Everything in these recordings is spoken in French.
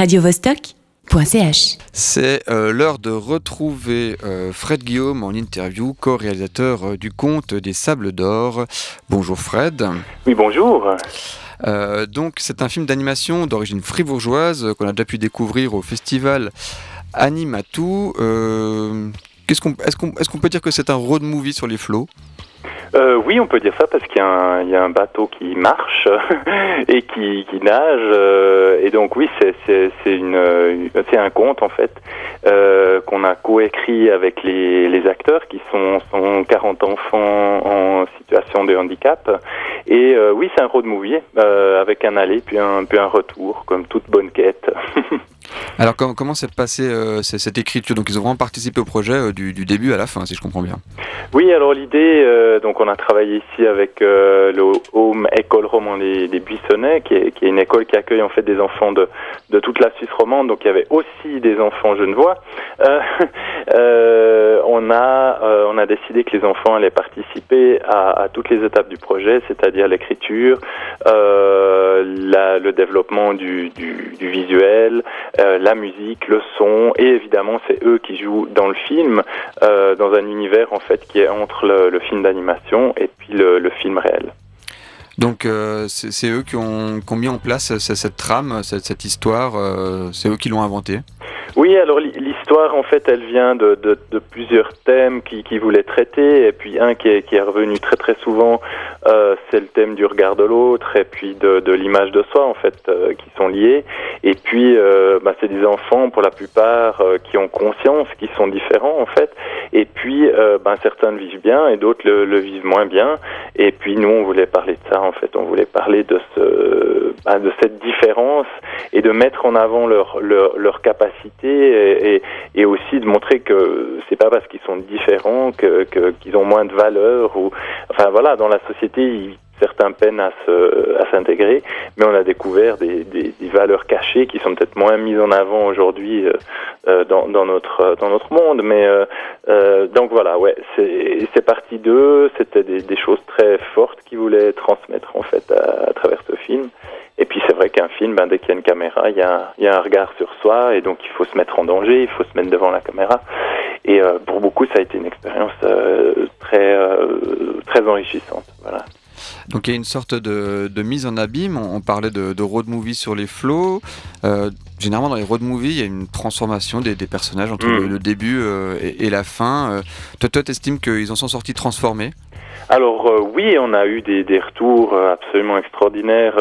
radiovostok.ch. C'est euh, l'heure de retrouver euh, Fred Guillaume en interview, co-réalisateur euh, du conte des Sables d'Or. Bonjour Fred. Oui, bonjour. Euh, donc c'est un film d'animation d'origine fribourgeoise euh, qu'on a déjà pu découvrir au festival Animatou. Euh, qu'est-ce qu'on- Est-ce qu'on est qu'on peut dire que c'est un road movie sur les flots? Euh, oui, on peut dire ça parce qu'il y, a un- y a un bateau qui marche et qui, qui nage. euh, et donc oui, euh, c'est un conte en fait euh, qu'on a coécrit avec les, les acteurs qui sont, sont 40 enfants en situation de handicap. Et euh, oui, c'est un road movie euh, avec un aller puis un, puis un retour, comme toute bonne quête. Alors com- comment s'est passée euh, cette écriture? Donc ils ont vraiment participé au projet euh, du, début à la fin, si je comprends bien. Oui, alors l'idée, euh, donc on a travaillé ici avec le Home École Roman des, des Buissonnets, qui est, une école qui accueille en fait des enfants de, toute la Suisse romande, donc il y avait aussi des enfants genevois. On a on a décidé que les enfants allaient participer à, toutes les étapes du projet, c'est-à-dire l'écriture, le développement du visuel, euh, la musique, le son, et évidemment c'est eux qui jouent dans le film euh, dans un univers en fait qui est entre le, film d'animation et puis le, film réel. Donc euh, c'est eux qui ont, mis en place euh, c- cette trame, cette, cette histoire, c'est eux qui l'ont inventée? Oui, alors l'hi- l'histoire en fait elle vient de, plusieurs thèmes qui, qui voulaient traiter. Et puis un qui est, qui revenu très très souvent euh, c'est le thème du regard de l'autre et puis de, l'image de soi en fait euh, qui sont liés et puis euh, bah, c'est des enfants pour la plupart qui ont conscience qu'ils sont différents en fait. Et puis ben, certains le vivent bien et d'autres le vivent moins bien. Et puis nous on voulait parler de ça en fait. On voulait parler de ce bah, de cette différence et de mettre en avant leur leur, leur capacité et, et, aussi de montrer que c'est pas parce qu'ils sont différents que qu'ils ont moins de valeur ou enfin voilà dans la société certains peinent à s'intégrer mais on a découvert des, des, valeurs cachées qui sont peut-être moins mises en avant aujourd'hui euh, euh, dans, dans notre dans notre monde. Mais euh, donc voilà ouais c'est parti d'eux. C'était des, choses très fortes qu'ils voulaient transmettre en fait à, à travers film et puis c'est vrai qu'un film, ben, dès qu'il y a une caméra, il y a, il y a un regard sur soi et donc il faut se mettre en danger, il faut se mettre devant la caméra. Et euh, pour beaucoup, ça a été une expérience euh, très euh, très enrichissante. Voilà. Donc il y a une sorte de, de mise en abîme, on, on parlait de, de road movie sur les flots. Euh, généralement dans les road movies, il y a une transformation des, des personnages entre Mm. le, le début euh, et, et la fin. Euh, toi, toi, t'estimes qu'ils en sont sortis transformés? Alors euh, oui, on a eu des, des retours euh, absolument extraordinaires,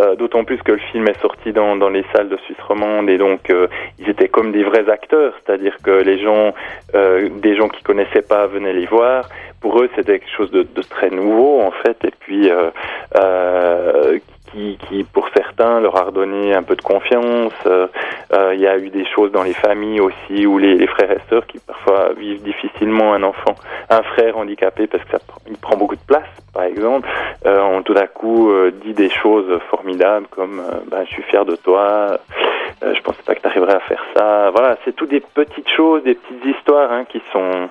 euh, d'autant plus que le film est sorti dans, dans les salles de Suisse romande et donc euh, ils étaient comme des vrais acteurs, c'est-à-dire que les gens, euh, des gens qui connaissaient pas venaient les voir. Pour eux, c'était quelque chose de, de très nouveau en fait, et puis euh, qui, qui, pour certains, leur a redonné un peu de confiance. Euh, euh, Il y a eu des choses dans les familles aussi où les, frères et sœurs qui parfois vivent difficilement un enfant, un frère handicapé parce que ça il prend beaucoup de place, par exemple, euh, ont tout d'un coup dit des choses formidables comme ben, je suis fier de toi, je pensais pas que tu arriverais à faire ça. Voilà, c'est tout des petites choses, des petites histoires hein, qui sont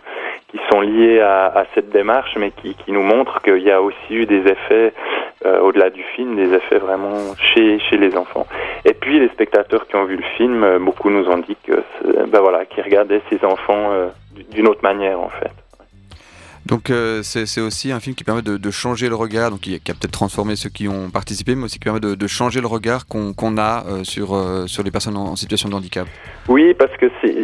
qui sont liées à, à cette démarche, mais qui, qui nous montrent qu'il y a aussi eu des effets euh, au-delà du film, des effets vraiment chez chez les enfants. Et puis les spectateurs qui ont vu le film, euh, beaucoup nous ont dit que c'est- ben voilà, qu'ils regardaient ces enfants euh, d'une autre manière en fait. Donc euh, c'est aussi un film qui permet de, de changer le regard, donc qui, qui a peut-être transformé ceux qui ont participé, mais aussi qui permet de, de changer le regard qu'on a euh, sur, euh, sur les personnes en, en situation de handicap. Oui, parce que c'est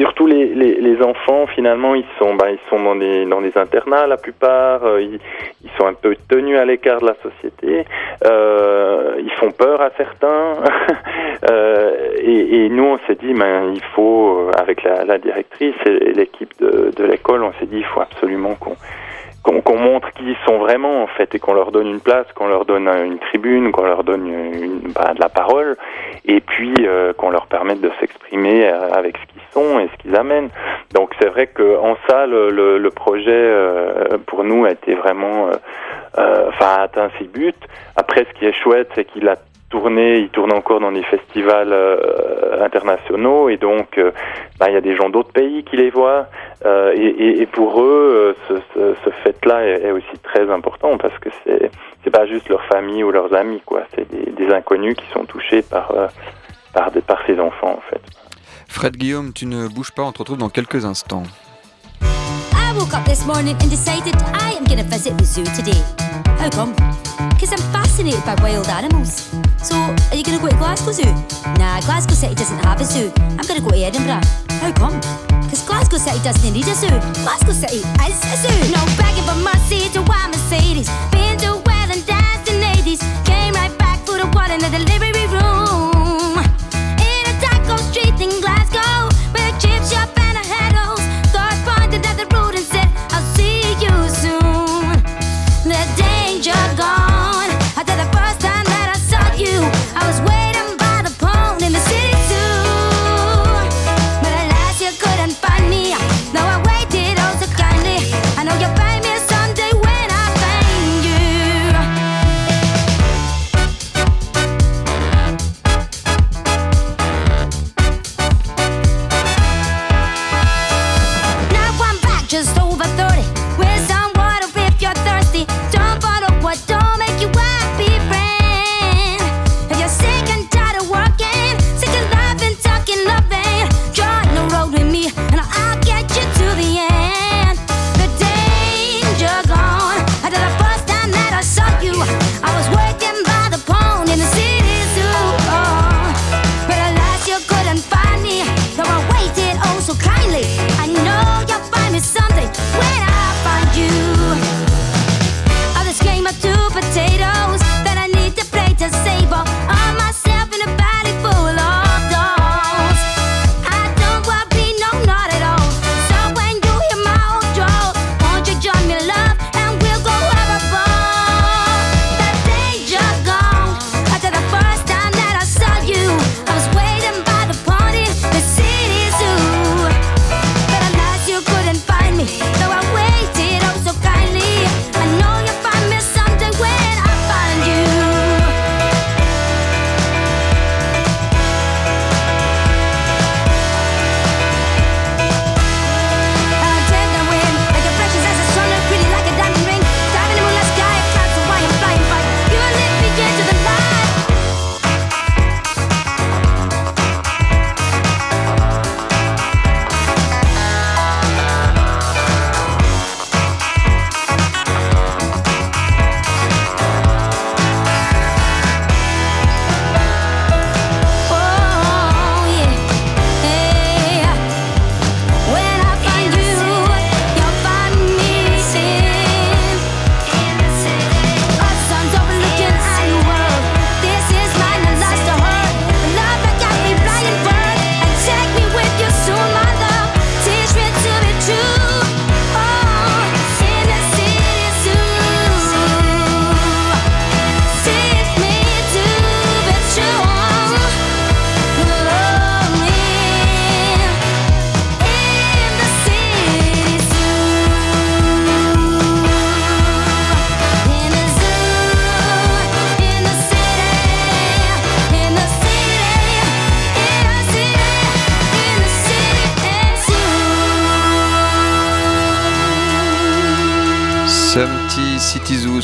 surtout les, les, les enfants finalement ils sont ben, ils sont dans des dans des internats la plupart euh, ils, ils sont un peu tenus à l'écart de la société. Euh, ils font peur à certains. Euh, et, et nous on s'est dit ben il faut euh, avec la, la directrice et l'équipe de, de l'école on s'est dit il faut absolument qu'on qu'on qu'on montre qui ils sont vraiment en fait et qu'on leur donne une place, qu'on leur donne une tribune, qu'on leur donne une, bah, de la parole et puis euh, qu'on leur permette de s'exprimer euh, avec ce qu'ils sont et ce qu'ils amènent. Donc c'est vrai que en ça le, le, le projet euh, pour nous a été vraiment euh, euh, enfin a atteint ses buts. Après ce qui est chouette c'est qu'il a tourné, il tourne encore dans des festivals euh, internationaux et donc euh, bah, il y a des gens d'autres pays qui les voient euh, et, et, et, pour eux euh, ce, ce, ce fait-là est, est, aussi très important parce que c'est c'est pas juste leur famille ou leurs amis quoi, c'est des, des, inconnus qui sont touchés par euh, par, des, par ses enfants en fait. Fred Guillaume, tu ne bouges pas, on te retrouve dans quelques instants. I woke up this morning and decided I am gonna visit the zoo today. How come? Because I'm fascinated by wild animals. So, are you gonna go to Glasgow Zoo? Nah, Glasgow City doesn't have a zoo. I'm gonna go to Edinburgh. How come? Because Glasgow City doesn't need a zoo. Glasgow City is a zoo. No begging for mercy to why Mercedes.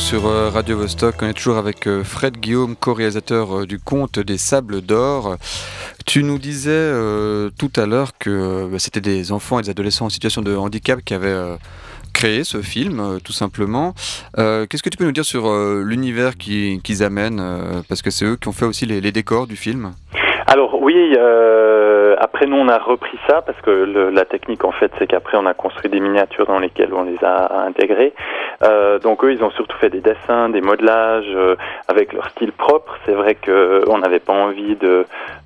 Sur euh, Radio Vostok. On est toujours avec euh, Fred Guillaume, co-réalisateur euh, du conte des Sables d'Or. Tu nous disais tout à l'heure que bah, c'était des enfants et des adolescents en situation de handicap qui avaient créé ce film, tout simplement. Qu'est-ce que tu peux nous dire sur l'univers qui- qu'ils amènent Parce que c'est eux qui ont fait aussi les, décors du film? Alors oui, après nous on a repris ça parce que la technique en fait c'est qu'après on a construit des miniatures dans lesquelles on les a intégrées. Euh, donc eux ils ont surtout fait des dessins, des modelages euh, avec leur style propre. C'est vrai que on n'avait pas envie de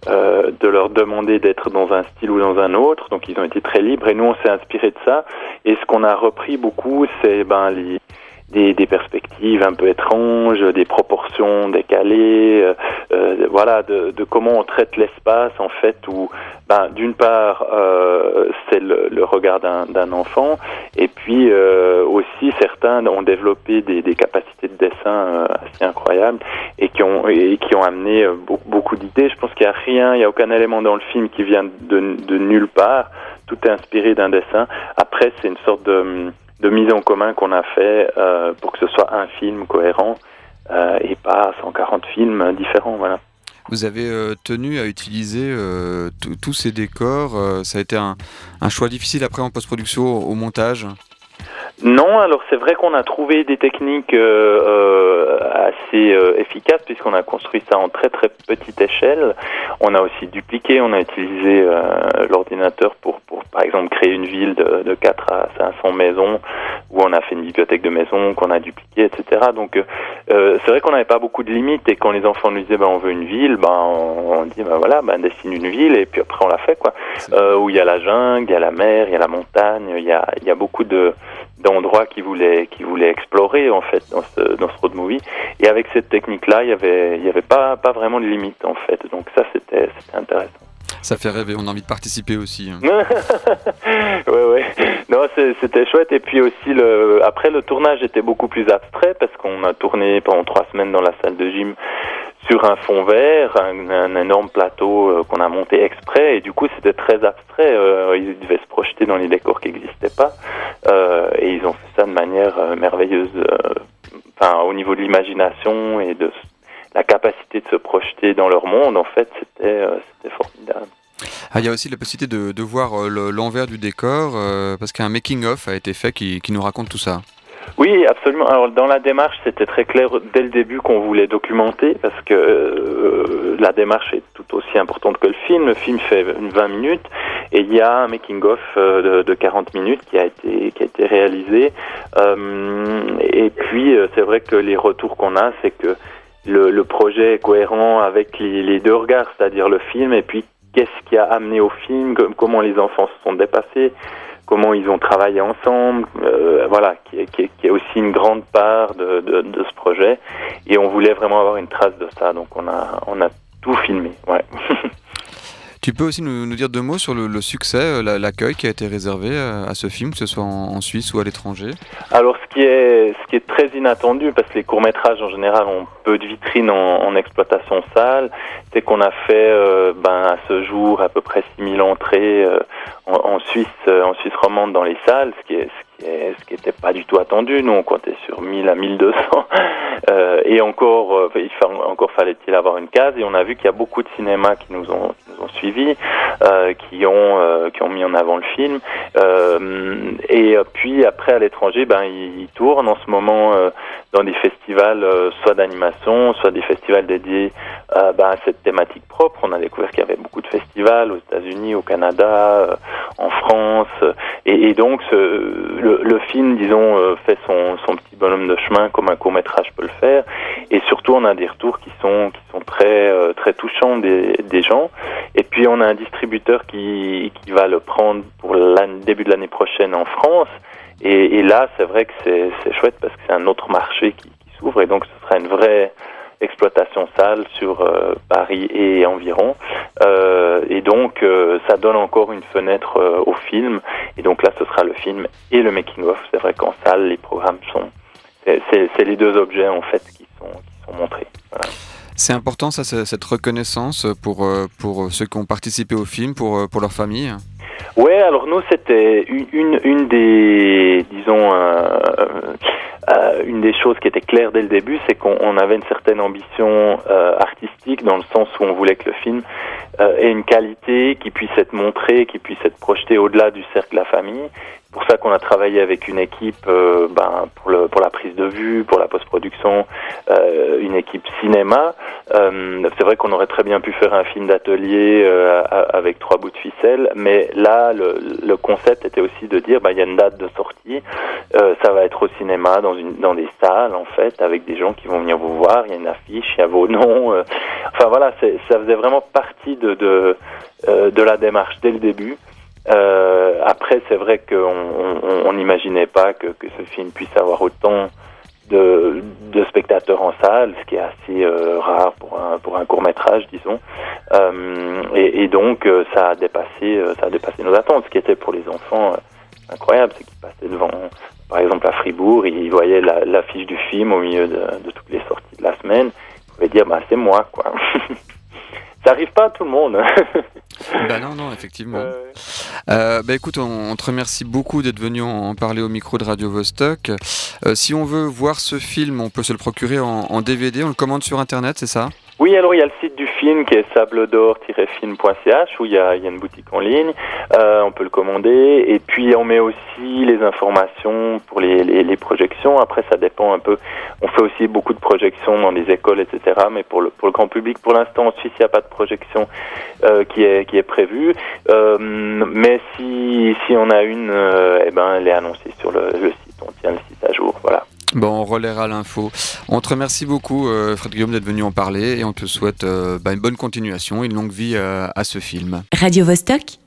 euh, de leur demander d'être dans un style ou dans un autre, donc ils ont été très libres et nous on s'est inspiré de ça. Et ce qu'on a repris beaucoup c'est ben les des, des perspectives un peu étranges, des proportions décalées, euh, euh, voilà, de, de comment on traite l'espace en fait, où ben, d'une part euh, c'est le, le regard d'un enfant, et puis euh, aussi certains ont développé des, des capacités de dessin euh, assez incroyables et qui ont et qui ont amené beaucoup, beaucoup d'idées. Je pense qu'il n'y a rien, il n'y a aucun élément dans le film qui vient de, de nulle part. Tout est inspiré d'un dessin. Après, c'est une sorte de de mise en commun qu'on a fait euh, pour que ce soit un film cohérent euh, et pas 140 films différents. Voilà. Vous avez tenu à utiliser tous ces décors. ça a été un, un, choix difficile après en post-production au montage? Non, alors c'est vrai qu'on a trouvé des techniques euh, euh assez euh, efficaces puisqu'on a construit ça en très très petite échelle. On a aussi dupliqué, on a utilisé euh, l'ordinateur pour, pour par exemple créer une ville de, de 4 à 500 maisons où on a fait une bibliothèque de maisons qu'on a dupliqué, etc. Donc c'est vrai qu'on n'avait pas beaucoup de limites et quand les enfants nous disaient ben, on veut une ville, ben, on, dit ben voilà, ben, dessine une ville et puis après on l'a fait quoi. où il y a la jungle, il y a la mer, il y a la montagne, il y a, il y a beaucoup de d'endroits qu'ils voulaient qu'ils voulaient explorer en fait dans ce dans ce road movie et avec cette technique là il y avait il y avait pas pas vraiment de limite en fait donc ça c'était c'était intéressant ça fait rêver, on a envie de participer aussi. Hein. ouais, ouais. Non, c'était chouette. Et puis aussi, le, après, le tournage était beaucoup plus abstrait parce qu'on a tourné pendant trois semaines dans la salle de gym sur un fond vert, un, énorme plateau euh, qu'on a monté exprès, et du coup c'était très abstrait. Euh, ils devaient se projeter dans les décors qui n'existaient pas, euh, et ils ont fait ça de manière merveilleuse. Enfin, au niveau de l'imagination et de la capacité de se projeter dans leur monde, en fait, c'était formidable. Ah, il y a aussi la possibilité de, voir l'envers du décor, parce qu'un making-of a été fait qui nous raconte tout ça. Oui, absolument. Alors dans la démarche, c'était très clair dès le début qu'on voulait documenter parce que euh, la démarche est tout aussi importante que le film. Le film fait 20 minutes et il y a un making of euh, de, 40 minutes qui a été qui a été réalisé. Euh, et puis c'est vrai que les retours qu'on a, c'est que le, projet est cohérent avec les, les deux regards, c'est-à-dire le film et puis qu'est-ce qui a amené au film, comment les enfants se sont dépassés comment ils ont travaillé ensemble, euh, voilà, qui est, qui, est, aussi une grande part de, de, de, ce projet. Et on voulait vraiment avoir une trace de ça, donc on a, on a tout filmé. Ouais. Tu peux aussi nous, dire deux mots sur le, succès, euh, l'accueil qui a été réservé euh, à ce film, que ce soit en, Suisse ou à l'étranger Alors, ce qui, est, ce qui est très inattendu, parce que les courts-métrages en général ont peu de vitrines en, exploitation salle, c'est qu'on a fait euh, ben, à ce jour à peu près 6000 entrées en, Suisse, en Suisse romande dans les salles, ce qui est, qui n'était pas du tout attendu. Nous, on comptait sur 1000 à 1200. Euh, et encore, euh, il encore fallait-il avoir une case. Et on a vu qu'il y a beaucoup de cinémas qui nous ont, qui nous ont suivis, euh, qui, ont, euh, qui ont mis en avant le film. Euh, et puis après, à l'étranger, ben, ils, tournent en ce moment dans des festivals, soit d'animation, soit des festivals dédiés ben, à cette thématique propre. On a découvert qu'il y avait beaucoup de festivals aux États-Unis, au Canada, en France. Et, et donc, ce, le, le, film, disons, euh, fait son, son, petit bonhomme de chemin comme un court métrage peut le faire. Et surtout, on a des retours qui sont, qui sont très, euh, très touchants des, des, gens. Et puis, on a un distributeur qui, qui va le prendre pour le début de l'année prochaine en France. Et, et là, c'est vrai que c'est chouette parce que c'est un autre marché qui, qui s'ouvre. Et donc, ce sera une vraie exploitation salle sur euh, Paris et environ. Euh, et donc, euh, ça donne encore une fenêtre au film. Et donc là, ce sera le film et le making-of. C'est vrai qu'en salle, les programmes sont... C'est les deux objets, en fait, qui sont, qui sont montrés. C'est important, ça, cette reconnaissance pour, pour ceux qui ont participé au film, pour, pour leur famille? Ouais, alors nous, c'était une, une, des, disons, euh, une des choses qui était claire dès le début, c'est qu'on avait une certaine ambition euh, artistique dans le sens où on voulait que le film euh, ait une qualité qui puisse être montrée, qui puisse être projetée au-delà du cercle de la famille, pour ça qu'on a travaillé avec une équipe euh, ben, pour, le, pour la prise de vue, pour la post-production, euh, une équipe cinéma. Euh, c'est vrai qu'on aurait très bien pu faire un film d'atelier euh, avec trois bouts de ficelle, mais là, le, le concept était aussi de dire, ben, il y a une date de sortie, euh, ça va être au cinéma, dans, une, dans des salles, en fait, avec des gens qui vont venir vous voir, il y a une affiche, il y a vos noms. enfin voilà, ça faisait vraiment partie de, de, de la démarche dès le début. Euh, après, c'est vrai qu'on n'imaginait pas que, que, ce film puisse avoir autant de, de, spectateurs en salle, ce qui est assez euh, rare pour un, pour un court métrage, disons. Euh, et, et, donc, euh, ça a dépassé, euh, ça a dépassé nos attentes. Ce qui était pour les enfants incroyable, c'est qu'ils passaient devant, par exemple à Fribourg, ils voyaient l'affiche du film au milieu de, de, toutes les sorties de la semaine. Ils pouvaient dire, bah c'est moi, quoi. ça arrive pas à tout le monde. bah non, non, effectivement. Euh, euh, bah écoute, on, te remercie beaucoup d'être venu en, parler au micro de Radio Vostok. Euh, si on veut voir ce film, on peut se le procurer en, en, DVD, on le commande sur Internet, c'est ça? Oui, alors il y a le site du film qui est sabledor-film.ch où il y, a, une boutique en ligne, euh, on peut le commander et puis on met aussi les informations pour les, les, les, projections. Après, ça dépend un peu. On fait aussi beaucoup de projections dans des écoles, etc. Mais pour le, grand public, pour l'instant, en Suisse, il n'y a pas de projection euh, qui est qui prévue. Euh, mais si si on a une, eh ben, elle est annoncée sur le, le site. On tient le site à jour. Voilà. Bon, on relaiera l'info. On te remercie beaucoup, euh, Fred Guillaume, d'être venu en parler et on te souhaite euh, bah, une bonne continuation, une longue vie euh, à ce film. Radio -Vostok